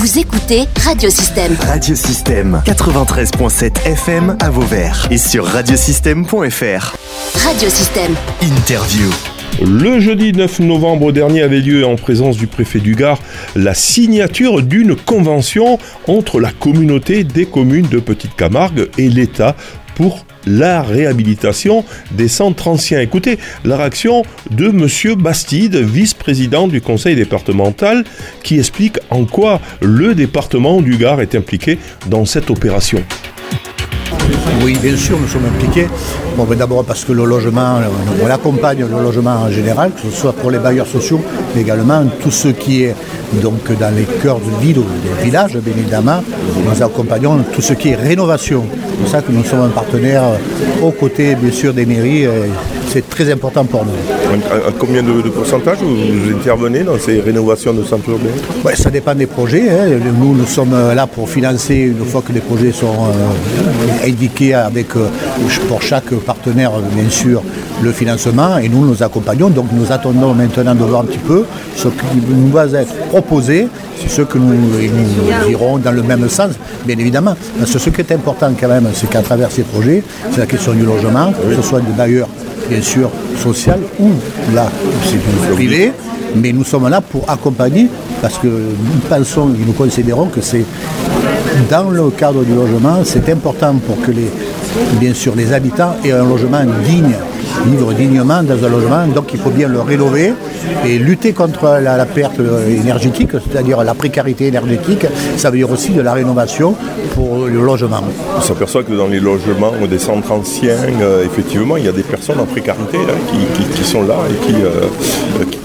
Vous écoutez Radiosystème. Radiosystème 93.7 FM à Vauvert et sur radiosystème.fr. Radiosystème. Interview. Le jeudi 9 novembre dernier avait lieu en présence du préfet du Gard la signature d'une convention entre la communauté des communes de Petite Camargue et l'État pour la réhabilitation des centres anciens. Écoutez la réaction de Monsieur Bastide, vice-président du conseil départemental, qui explique en quoi le département du Gard est impliqué dans cette opération. Oui, bien sûr, nous sommes impliqués. D'abord parce que le logement, on accompagne le logement en général, que ce soit pour les bailleurs sociaux, mais également tout ce qui est donc dans les cœurs de ville ou des villages, bien évidemment. Nous accompagnons tout ce qui est rénovation. C'est pour ça que nous sommes un partenaire aux côtés, bien sûr, des mairies. C'est très important pour nous. À, combien de, pourcentage vous intervenez dans ces rénovations de centres urbains ouais, Ça dépend des projets. Hein. Nous, nous sommes là pour financer une fois que les projets sont euh, indiqués avec, euh, pour chaque partenaire, bien sûr, le financement. Et nous, nous accompagnons. Donc nous attendons maintenant de voir un petit peu ce qui nous va être proposé. C'est ce que nous, nous irons dans le même sens, bien évidemment. Parce que ce qui est important quand même, c'est qu'à travers ces projets, c'est la question du logement, que ce soit d'ailleurs bien sûr social ou là, c'est privé, mais nous sommes là pour accompagner parce que nous pensons et nous considérons que c'est dans le cadre du logement, c'est important pour que les, bien sûr les habitants aient un logement digne vivre dignement dans un logement. Donc il faut bien le rénover et lutter contre la, perte énergétique, c'est-à-dire la précarité énergétique. Ça veut dire aussi de la rénovation pour le logement. On s'aperçoit que dans les logements des centres anciens, euh, effectivement, il y a des personnes en précarité hein, qui, sont là et qui, euh, qui,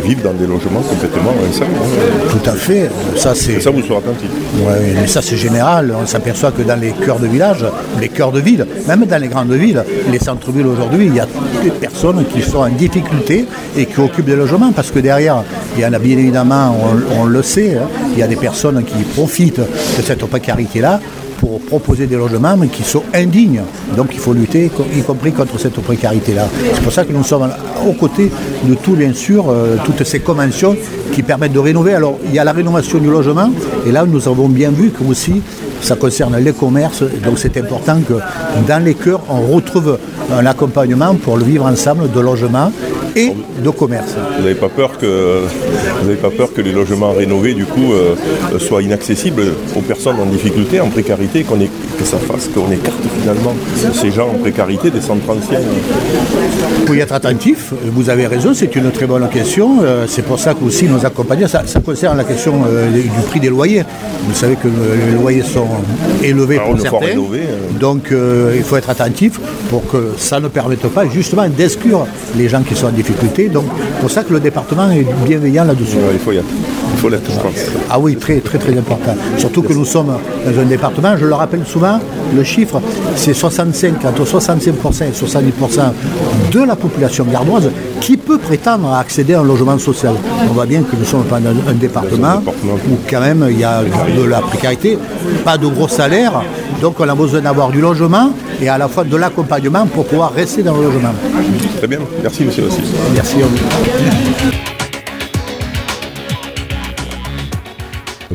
vivent dans des logements complètement insalubres. Tout à fait. Ça, c'est... ça, vous serez attentif. Oui, mais ça, c'est général. On s'aperçoit que dans les cœurs de village, les cœurs de ville, même dans les grandes villes, les centres-villes aujourd'hui, il y a des personnes qui sont en difficulté et qui occupent des logements parce que derrière, il y en a bien évidemment, on, le sait, hein, il y a des personnes qui profitent de cette précarité-là pour proposer des logements mais qui sont indignes. Donc il faut lutter, y compris contre cette précarité-là. C'est pour ça que nous sommes aux côtés de tout, bien sûr, euh, toutes ces conventions qui permettent de rénover. Alors il y a la rénovation du logement, et là nous avons bien vu que aussi ça concerne les commerces, donc c'est important que dans les cœurs on retrouve un accompagnement pour le vivre ensemble de logement et de commerce. Vous n'avez pas peur que vous n'avez pas peur que les logements rénovés du coup euh, soient inaccessibles aux personnes en difficulté, en précarité, qu'on que ça fasse qu'on écarte finalement ces gens en précarité des centres anciens? Il faut y être attentif. Vous avez raison, c'est une très bonne question. Euh, c'est pour ça que aussi nous accompagnons. Ça, concerne la question euh, du prix des loyers. Vous savez que les loyers sont élevés pour certains. Donc il faut être attentif pour que ça ne permette pas justement d'exclure les gens qui sont en difficulté. Donc c'est pour ça que le département est bienveillant là-dessus. Il faut l'être, je pense. Ah oui, très très très important. Surtout que nous sommes dans un département, je le rappelle souvent, le chiffre, c'est 65, entre 65% et 70% de la population gardoise qui peut prétendre à accéder à un logement social. On voit bien que nous sommes dans un département où quand même il y a de la précarité, pas de gros salaires, donc on a besoin d'avoir du logement et à la fois de l'accompagnement pour pouvoir rester dans le logement. Très bien, merci monsieur aussi. Merci